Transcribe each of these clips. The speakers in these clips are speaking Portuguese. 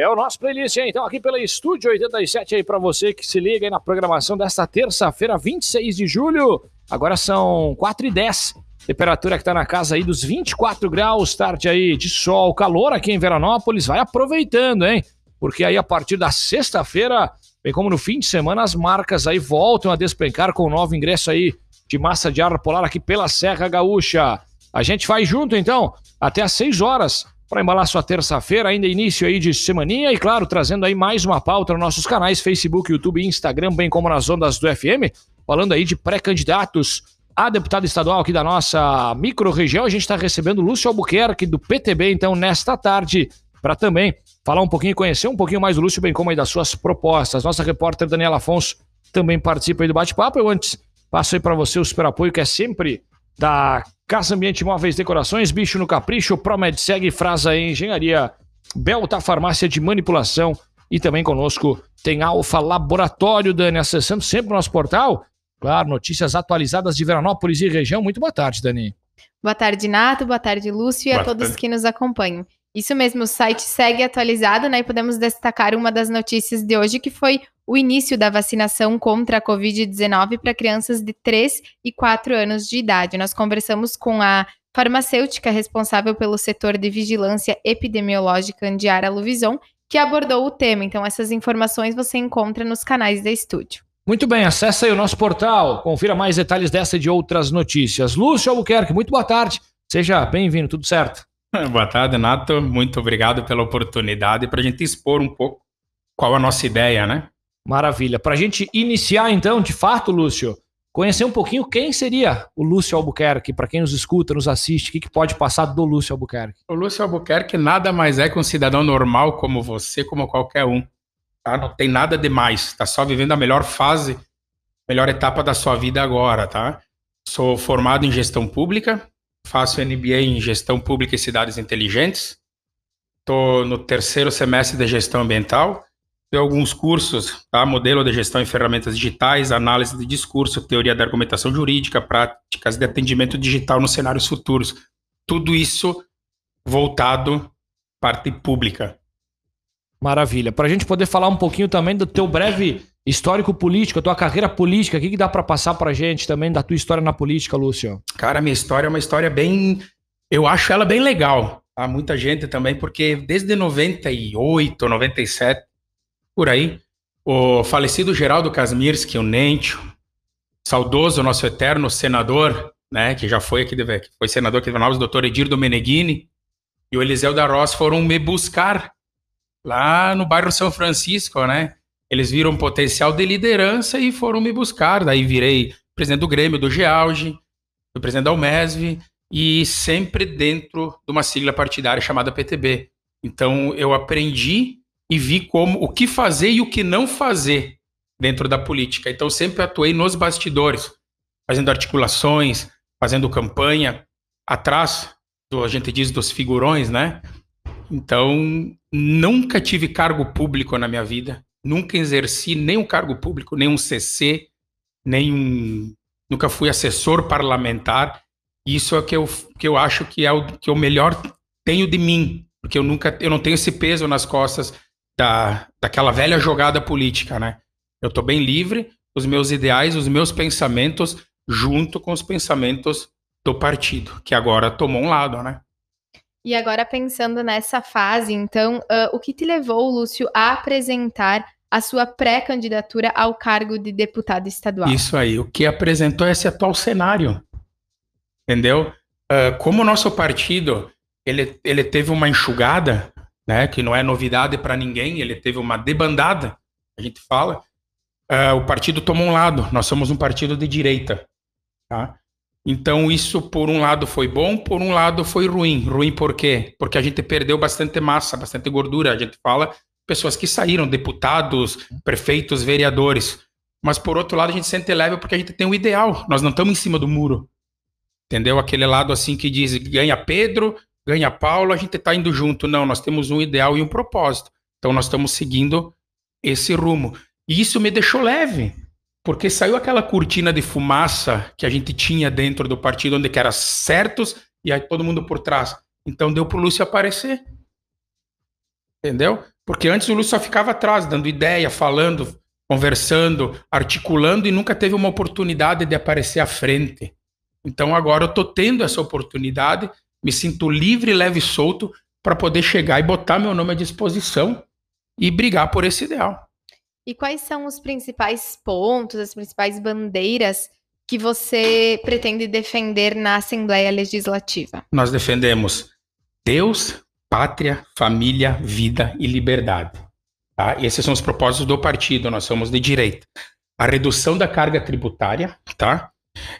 É o nosso playlist, hein? Então, aqui pela Estúdio 87 aí para você que se liga aí na programação desta terça-feira, 26 de julho. Agora são 4 e 10 Temperatura que tá na casa aí dos 24 graus, tarde aí de sol, calor aqui em Veranópolis. Vai aproveitando, hein? Porque aí a partir da sexta-feira, bem como no fim de semana, as marcas aí voltam a despencar com o novo ingresso aí de massa de ar polar aqui pela Serra Gaúcha. A gente vai junto então, até às 6 horas para embalar sua terça-feira, ainda início aí de semaninha e claro, trazendo aí mais uma pauta nos nossos canais Facebook, YouTube e Instagram, bem como nas ondas do FM, falando aí de pré-candidatos a deputado estadual aqui da nossa micro-região. A gente está recebendo Lúcio Albuquerque do PTB, então, nesta tarde, para também falar um pouquinho, conhecer um pouquinho mais do Lúcio, bem como aí das suas propostas. Nossa repórter Daniela Afonso também participa aí do bate-papo. Eu antes passo aí para você o super apoio, que é sempre da Casa Ambiente Móveis Decorações, Bicho no Capricho, Promed Segue, Frasa Engenharia, Belta Farmácia de Manipulação e também conosco tem Alfa Laboratório, Dani, acessando sempre o nosso portal. Claro, notícias atualizadas de Veranópolis e região. Muito boa tarde, Dani. Boa tarde, Nato. Boa tarde, Lúcio e boa a todos tarde. que nos acompanham. Isso mesmo, o site segue atualizado, né? E podemos destacar uma das notícias de hoje, que foi o início da vacinação contra a Covid-19 para crianças de 3 e 4 anos de idade. Nós conversamos com a farmacêutica responsável pelo setor de vigilância epidemiológica Andiara Luvison, que abordou o tema. Então, essas informações você encontra nos canais da estúdio. Muito bem, acesse aí o nosso portal, confira mais detalhes dessa e de outras notícias. Lúcio Albuquerque, muito boa tarde. Seja bem-vindo, tudo certo? Boa tarde, Nato. Muito obrigado pela oportunidade para a gente expor um pouco qual a nossa ideia, né? Maravilha. Para a gente iniciar, então, de fato, Lúcio, conhecer um pouquinho quem seria o Lúcio Albuquerque, para quem nos escuta, nos assiste, o que, que pode passar do Lúcio Albuquerque? O Lúcio Albuquerque nada mais é que um cidadão normal como você, como qualquer um. Tá? Não tem nada demais. Está só vivendo a melhor fase, melhor etapa da sua vida agora, tá? Sou formado em gestão pública, faço MBA em gestão pública e cidades inteligentes. Estou no terceiro semestre de gestão ambiental tem alguns cursos, tá? Modelo de gestão em ferramentas digitais, análise de discurso, teoria da argumentação jurídica, práticas de atendimento digital nos cenários futuros. Tudo isso voltado parte pública. Maravilha. Para a gente poder falar um pouquinho também do teu breve histórico político, a tua carreira política, o que, que dá para passar para a gente também da tua história na política, Lúcio? Cara, minha história é uma história bem. Eu acho ela bem legal. Há muita gente também, porque desde 98, 97, por aí. O falecido Geraldo Kasmirski, o Nentio, saudoso nosso eterno senador, né, que já foi aqui, de, foi senador aqui de Manaus, doutor Edir Domeneghini, e o Eliseu da Ross foram me buscar lá no bairro São Francisco, né? Eles viram potencial de liderança e foram me buscar. Daí virei presidente do Grêmio, do Geauge, fui presidente da Umesv e sempre dentro de uma sigla partidária chamada PTB. Então eu aprendi e vi como o que fazer e o que não fazer dentro da política. Então sempre atuei nos bastidores, fazendo articulações, fazendo campanha atrás do a gente diz dos figurões, né? Então nunca tive cargo público na minha vida, nunca exerci nenhum cargo público, nenhum CC, nenhum nunca fui assessor parlamentar. Isso é o que eu, que eu acho que é o que eu melhor tenho de mim, porque eu nunca eu não tenho esse peso nas costas da, daquela velha jogada política, né? Eu estou bem livre, os meus ideais, os meus pensamentos, junto com os pensamentos do partido, que agora tomou um lado, né? E agora pensando nessa fase, então, uh, o que te levou, Lúcio, a apresentar a sua pré-candidatura ao cargo de deputado estadual? Isso aí, o que apresentou esse atual cenário, entendeu? Uh, como o nosso partido ele, ele teve uma enxugada né, que não é novidade para ninguém, ele teve uma debandada, a gente fala. Uh, o partido tomou um lado, nós somos um partido de direita. Tá? Então, isso, por um lado, foi bom, por um lado, foi ruim. Ruim por quê? Porque a gente perdeu bastante massa, bastante gordura. A gente fala pessoas que saíram, deputados, prefeitos, vereadores. Mas, por outro lado, a gente sente leve porque a gente tem um ideal. Nós não estamos em cima do muro. Entendeu? Aquele lado assim que diz ganha Pedro, ganha Paulo, a gente está indo junto. Não, nós temos um ideal e um propósito. Então nós estamos seguindo esse rumo. E isso me deixou leve, porque saiu aquela cortina de fumaça que a gente tinha dentro do partido, onde que era certos e aí todo mundo por trás. Então deu para o Lúcio aparecer. Entendeu? Porque antes o Lúcio só ficava atrás, dando ideia, falando, conversando, articulando e nunca teve uma oportunidade de aparecer à frente. Então agora eu estou tendo essa oportunidade, me sinto livre, leve e solto para poder chegar e botar meu nome à disposição e brigar por esse ideal. E quais são os principais pontos, as principais bandeiras que você pretende defender na Assembleia Legislativa? Nós defendemos Deus, pátria, família, vida e liberdade. Tá? Esses são os propósitos do partido, nós somos de direita. A redução da carga tributária, tá?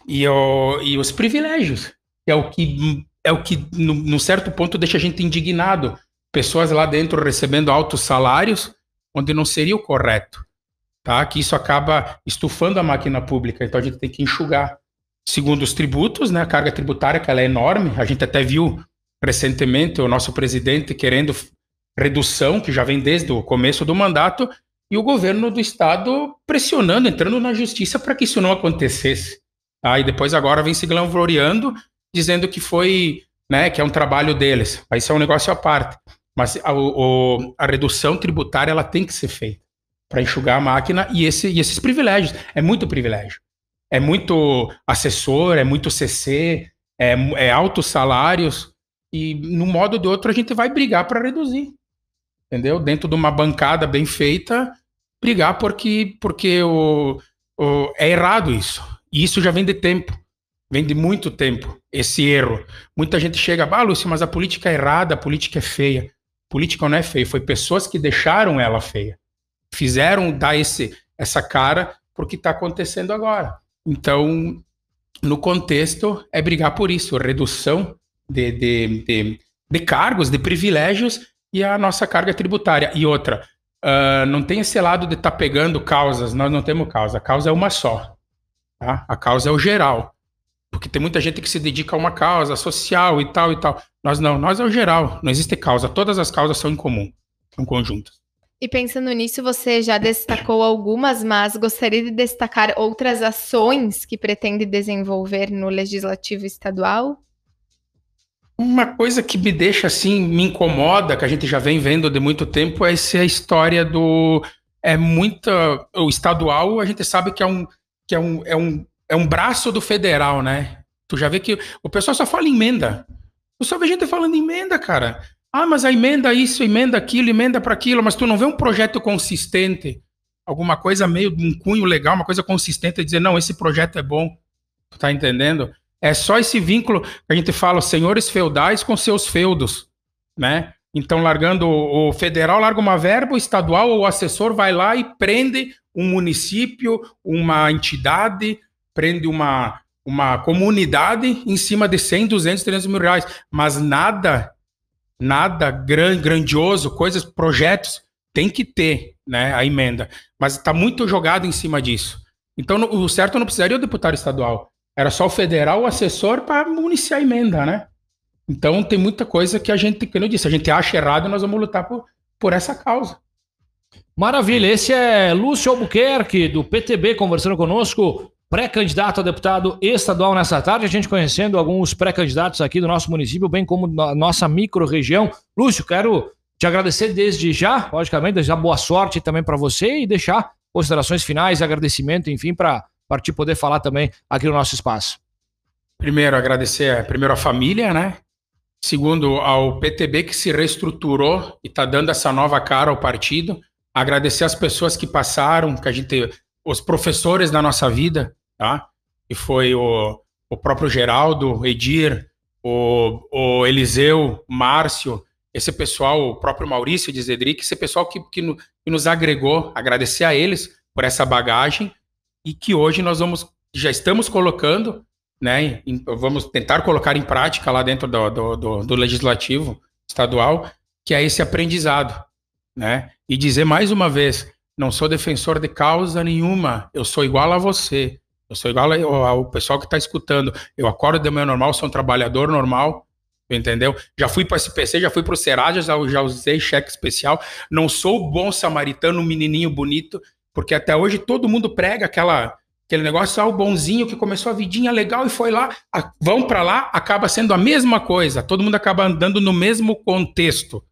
E, o, e os privilégios, que é o que, é o que num certo ponto, deixa a gente indignado. Pessoas lá dentro recebendo altos salários, onde não seria o correto tá? Que isso acaba estufando a máquina pública, então a gente tem que enxugar. Segundo os tributos, né, a carga tributária que ela é enorme, a gente até viu recentemente o nosso presidente querendo redução, que já vem desde o começo do mandato, e o governo do estado pressionando, entrando na justiça para que isso não acontecesse. Tá? E depois agora vem se glamoriando, dizendo que foi, né, que é um trabalho deles. Aí isso é um negócio à parte. Mas a, o, a redução tributária ela tem que ser feita para enxugar a máquina e, esse, e esses privilégios. É muito privilégio. É muito assessor, é muito CC, é, é altos salários. E, no modo ou de outro, a gente vai brigar para reduzir. Entendeu? Dentro de uma bancada bem feita, brigar porque, porque o, o, é errado isso. E isso já vem de tempo. Vem de muito tempo, esse erro. Muita gente chega, ah, Lúcio, mas a política é errada, a política é feia. A política não é feia, foi pessoas que deixaram ela feia fizeram dar esse, essa cara para o que está acontecendo agora. Então, no contexto, é brigar por isso, redução de, de, de, de cargos, de privilégios e a nossa carga tributária. E outra, uh, não tem esse lado de estar tá pegando causas, nós não temos causa, a causa é uma só. Tá? A causa é o geral. Porque tem muita gente que se dedica a uma causa social e tal e tal. Nós não, nós é o geral, não existe causa, todas as causas são em comum, são conjuntas. E pensando nisso, você já destacou algumas, mas gostaria de destacar outras ações que pretende desenvolver no legislativo estadual? Uma coisa que me deixa assim, me incomoda, que a gente já vem vendo de muito tempo, é essa história do. É muita. O estadual, a gente sabe que é um, que é um, é um, é um braço do federal, né? Tu já vê que o pessoal só fala em emenda. Eu só vejo gente falando em emenda, cara. Ah, mas a emenda isso, emenda aquilo, emenda para aquilo, mas tu não vê um projeto consistente, alguma coisa meio de um cunho legal, uma coisa consistente, dizer, não, esse projeto é bom. Tu tá entendendo? É só esse vínculo que a gente fala, senhores feudais com seus feudos, né? Então, largando o federal, larga uma verba, o estadual ou o assessor vai lá e prende um município, uma entidade, prende uma, uma comunidade em cima de 100, 200, 300 mil reais. Mas nada nada gran, grandioso, coisas, projetos, tem que ter né, a emenda. Mas está muito jogado em cima disso. Então, o certo não precisaria o deputado estadual. Era só o federal, o assessor, para municiar a emenda, né? Então, tem muita coisa que a gente, como eu disse, a gente acha errado e nós vamos lutar por, por essa causa. Maravilha, esse é Lúcio Albuquerque, do PTB, conversando conosco pré-candidato a deputado estadual nessa tarde, a gente conhecendo alguns pré-candidatos aqui do nosso município, bem como da nossa micro-região. Lúcio, quero te agradecer desde já, logicamente, desejar boa sorte também para você e deixar considerações finais, agradecimento, enfim, para partir poder falar também aqui no nosso espaço. Primeiro, agradecer primeiro a família, né? Segundo, ao PTB que se reestruturou e está dando essa nova cara ao partido. Agradecer as pessoas que passaram, que a gente, os professores da nossa vida, tá? E foi o, o próprio Geraldo, Edir, o, o Eliseu, Márcio, esse pessoal, o próprio Maurício de Zedric, esse pessoal que, que, no, que, nos agregou, agradecer a eles por essa bagagem e que hoje nós vamos, já estamos colocando, né, em, vamos tentar colocar em prática lá dentro do, do, do, do legislativo estadual, que é esse aprendizado, né, e dizer mais uma vez, não sou defensor de causa nenhuma, eu sou igual a você, eu sou igual ao pessoal que está escutando. Eu acordo de manhã normal, sou um trabalhador normal, entendeu? Já fui para o SPC, já fui para o Serasa, já, já usei cheque especial. Não sou bom samaritano, menininho bonito, porque até hoje todo mundo prega aquela aquele negócio, ah, o bonzinho que começou a vidinha legal e foi lá, a, vão para lá, acaba sendo a mesma coisa. Todo mundo acaba andando no mesmo contexto.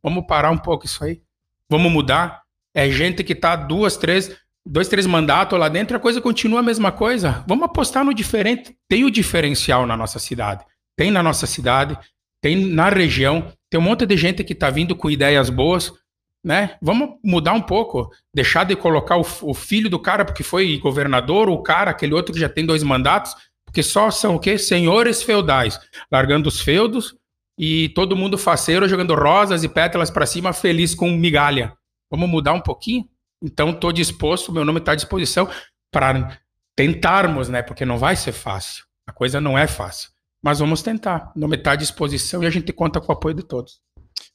Vamos parar um pouco isso aí. vamos mudar. É gente que tá duas, três, dois, três mandatos lá dentro, a coisa continua a mesma coisa. Vamos apostar no diferente. Tem o diferencial na nossa cidade. Tem na nossa cidade, tem na região, tem um monte de gente que está vindo com ideias boas, né? Vamos mudar um pouco, deixar de colocar o, o, filho do cara porque foi governador, o cara, aquele outro que já tem dois mandatos, porque só são o quê? Senhores feudais, largando os feudos e todo mundo faceiro jogando rosas e pétalas para cima, feliz com migalha. Vamos mudar um pouquinho? Então, estou disposto, meu nome está à disposição para tentarmos, né? Porque não vai ser fácil. A coisa não é fácil. Mas vamos tentar. O nome está à disposição e a gente conta com o apoio de todos.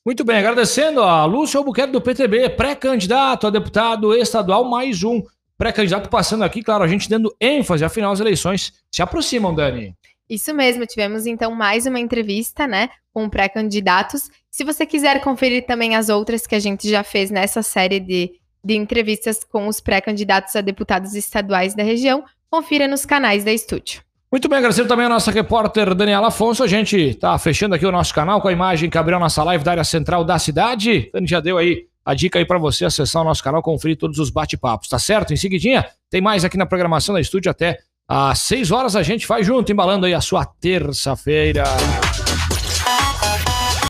Muito bem, agradecendo a Lúcio Albuquerque do PTB, pré-candidato a deputado estadual, mais um pré-candidato passando aqui, claro, a gente dando ênfase, afinal as eleições se aproximam, Dani. Isso mesmo, tivemos então mais uma entrevista, né, com pré-candidatos. Se você quiser conferir também as outras que a gente já fez nessa série de de entrevistas com os pré-candidatos a deputados estaduais da região, confira nos canais da Estúdio. Muito bem, agradecer também a nossa repórter Daniela Afonso. A gente está fechando aqui o nosso canal com a imagem que abriu a nossa live da área central da cidade. Dani já deu aí a dica aí para você acessar o nosso canal, conferir todos os bate-papos, tá certo? Em seguidinha, tem mais aqui na programação da Estúdio até às 6 horas a gente vai junto, embalando aí a sua terça-feira.